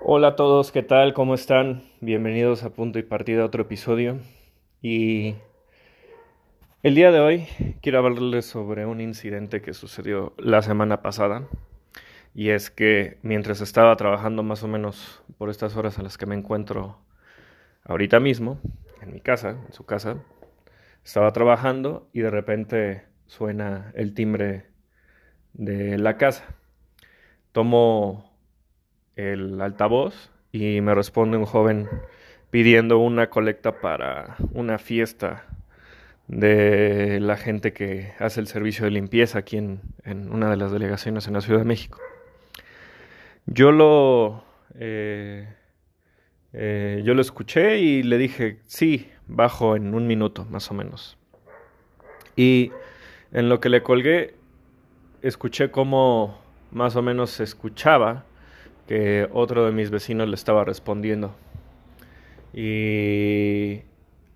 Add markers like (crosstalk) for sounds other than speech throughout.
Hola a todos, ¿qué tal? ¿Cómo están? Bienvenidos a Punto y Partida otro episodio. Y el día de hoy quiero hablarles sobre un incidente que sucedió la semana pasada. Y es que mientras estaba trabajando más o menos por estas horas a las que me encuentro ahorita mismo, en mi casa, en su casa, estaba trabajando y de repente suena el timbre de la casa. Tomo el altavoz y me responde un joven pidiendo una colecta para una fiesta de la gente que hace el servicio de limpieza aquí en, una de las delegaciones en la Ciudad de México. Yo lo, eh, eh, yo lo escuché y le dije, sí, bajo en un minuto más o menos. Y en lo que le colgué, escuché cómo más o menos se escuchaba que otro de mis vecinos le estaba respondiendo. Y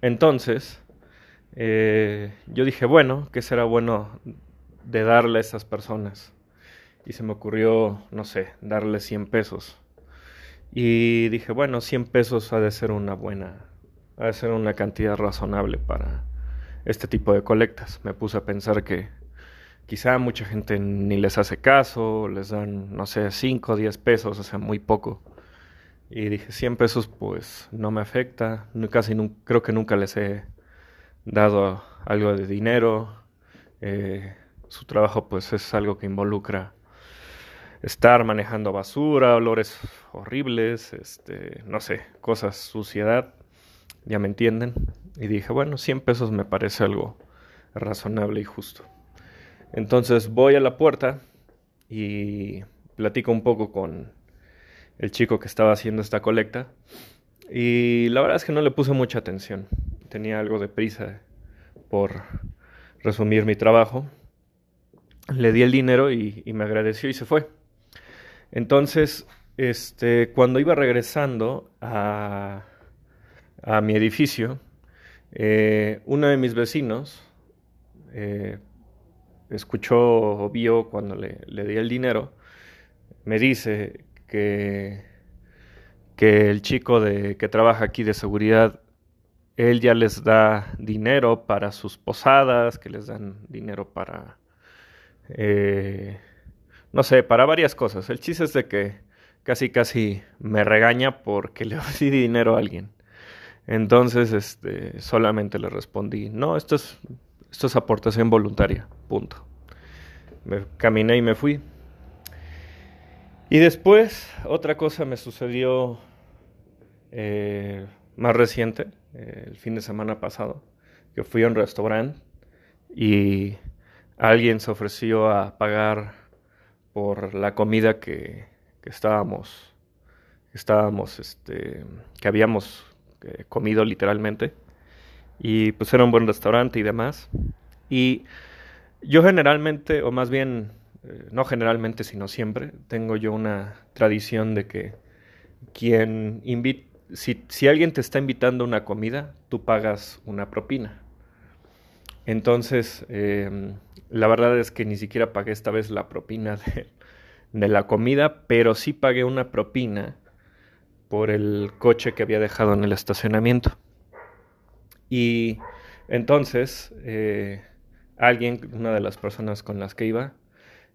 entonces eh, yo dije, bueno, ¿qué será bueno de darle a esas personas? Y se me ocurrió, no sé, darle 100 pesos. Y dije, bueno, 100 pesos ha de ser una buena, ha de ser una cantidad razonable para este tipo de colectas. Me puse a pensar que quizá mucha gente ni les hace caso, les dan, no sé, 5 o 10 pesos, o sea, muy poco. Y dije, 100 pesos pues no me afecta, casi creo que nunca les he dado algo de dinero. Eh, su trabajo pues es algo que involucra estar manejando basura, olores horribles, este, no sé, cosas, suciedad, ya me entienden. Y dije, bueno, 100 pesos me parece algo razonable y justo. Entonces voy a la puerta y platico un poco con el chico que estaba haciendo esta colecta. Y la verdad es que no le puse mucha atención. Tenía algo de prisa por resumir mi trabajo. Le di el dinero y, me agradeció y se fue. Entonces, este, cuando iba regresando a, a mi edificio, eh, uno de mis vecinos, eh, escuchó o vio cuando le, di el dinero, me dice que, que el chico de, que trabaja aquí de seguridad, él ya les da dinero para sus posadas, que les dan dinero para, eh, no sé, para varias cosas. El chiste es de que casi casi me regaña porque (laughs) le di dinero a alguien. Entonces, este, solamente le respondí, no, esto es esto es aportación voluntaria, punto. Me caminé y me fui. Y después, otra cosa me sucedió eh, más reciente, eh, el fin de semana pasado, que fui a un restaurante y alguien se ofreció a pagar por la comida que, que estábamos, estábamos, este, que habíamos eh, comido literalmente y pues era un buen restaurante y demás. Y yo generalmente, o más bien, eh, no generalmente, sino siempre, tengo yo una tradición de que quien invita, si, si, alguien te está invitando a una comida, tú pagas una propina. Entonces, em, la verdad es que ni siquiera pagué esta vez la propina (laughs) de, de la comida, pero sí pagué una propina por el coche que había dejado en el estacionamiento. Y entonces, eh, alguien, una de las personas con las que iba,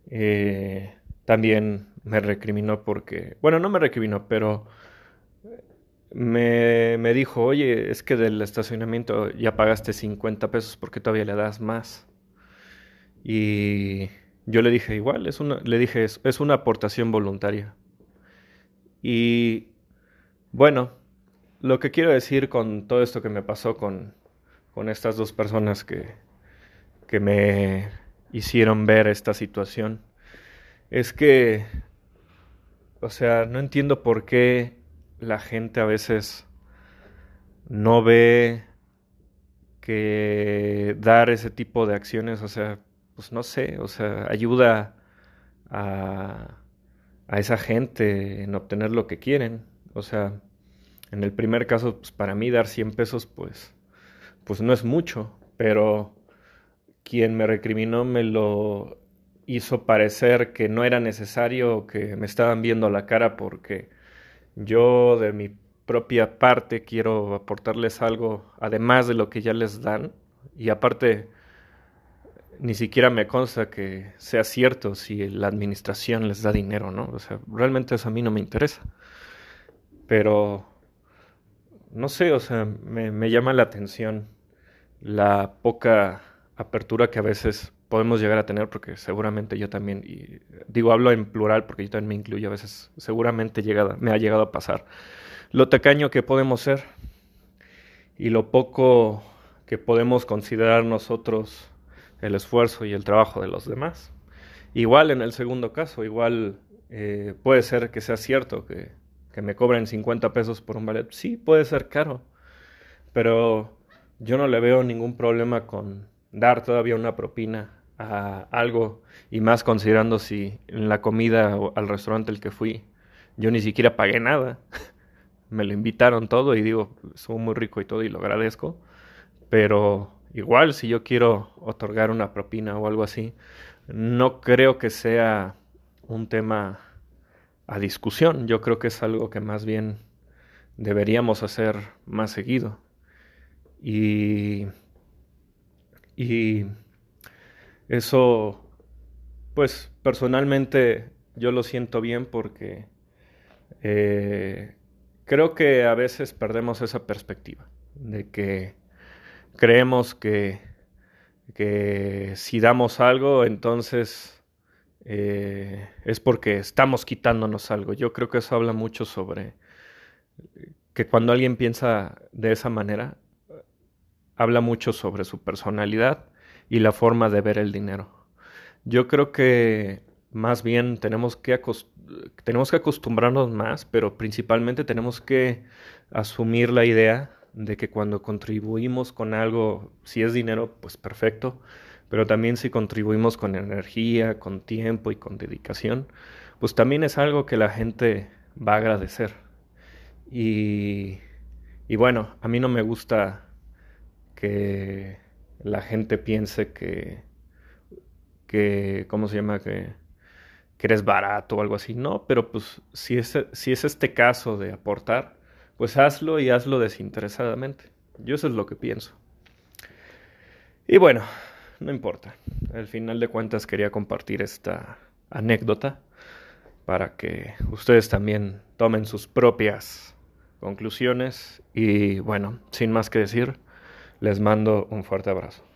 eh, también me recriminó porque, bueno, no me recriminó, pero me, me, dijo, oye, es que del estacionamiento ya pagaste 50 pesos, porque todavía le das más? Y yo le dije, igual, es una, le dije, es, es una aportación voluntaria. Y bueno, lo que quiero decir con todo esto que me pasó con, con estas dos personas que, que me hicieron ver esta situación es que, o sea, no entiendo por qué la gente a veces no ve que dar ese tipo de acciones, o sea, pues no sé, o sea, ayuda a, a esa gente en obtener lo que quieren. O sea, en el primer caso, pues para mí dar 100 pesos, pues, pues no es mucho, pero quien me recriminó me lo, hizo parecer que no era necesario, que me estaban viendo la cara porque yo de mi propia parte quiero aportarles algo además de lo que ya les dan y aparte ni siquiera me consta que sea cierto si la administración les da dinero, ¿no? O sea, realmente eso a mí no me interesa. Pero, no sé, o sea, me, llama la atención la poca apertura que a veces podemos llegar a tener, porque seguramente yo también, digo, hablo en plural porque yo también me incluyo a veces, seguramente llegada, me ha llegado a pasar, lo tacaño que podemos ser y lo poco que podemos considerar nosotros el esfuerzo y el trabajo de los demás. Igual en el segundo caso, igual eh, puede ser que sea cierto que, que me cobren 50 pesos por un ballet. Sí, puede ser caro, pero yo no le veo ningún problema con dar todavía una propina a algo y más considerando si en la comida o al restaurante al que fui yo ni siquiera pagué nada. (laughs) Me lo invitaron todo y digo, soy muy rico y todo y lo agradezco, pero igual si yo quiero otorgar una propina o algo así, no creo que sea un tema a discusión. Yo creo que es algo que más bien deberíamos hacer más seguido. Y, y eso, pues personalmente yo lo siento bien porque eh, creo que a veces perdemos esa perspectiva de que creemos que, que si damos algo, entonces eh, es porque estamos quitándonos algo. Yo creo que eso habla mucho sobre que cuando alguien piensa de esa manera, habla mucho sobre su personalidad y la forma de ver el dinero. Yo creo que más bien tenemos que, tenemos que acostumbrarnos más, pero principalmente tenemos que asumir la idea de que cuando contribuimos con algo, si es dinero, pues perfecto, pero también si contribuimos con energía, con tiempo y con dedicación, pues también es algo que la gente va a agradecer. Y, y bueno, a mí no me gusta que la gente piense que, que ¿cómo se llama? Que, eres barato o algo así. No, pero pues si es, si es este caso de aportar, pues hazlo y hazlo desinteresadamente. Yo eso es lo que pienso. Y bueno, no importa. Al final de cuentas quería compartir esta anécdota para que ustedes también tomen sus propias conclusiones. Y bueno, sin más que decir, les mando un fuerte abrazo.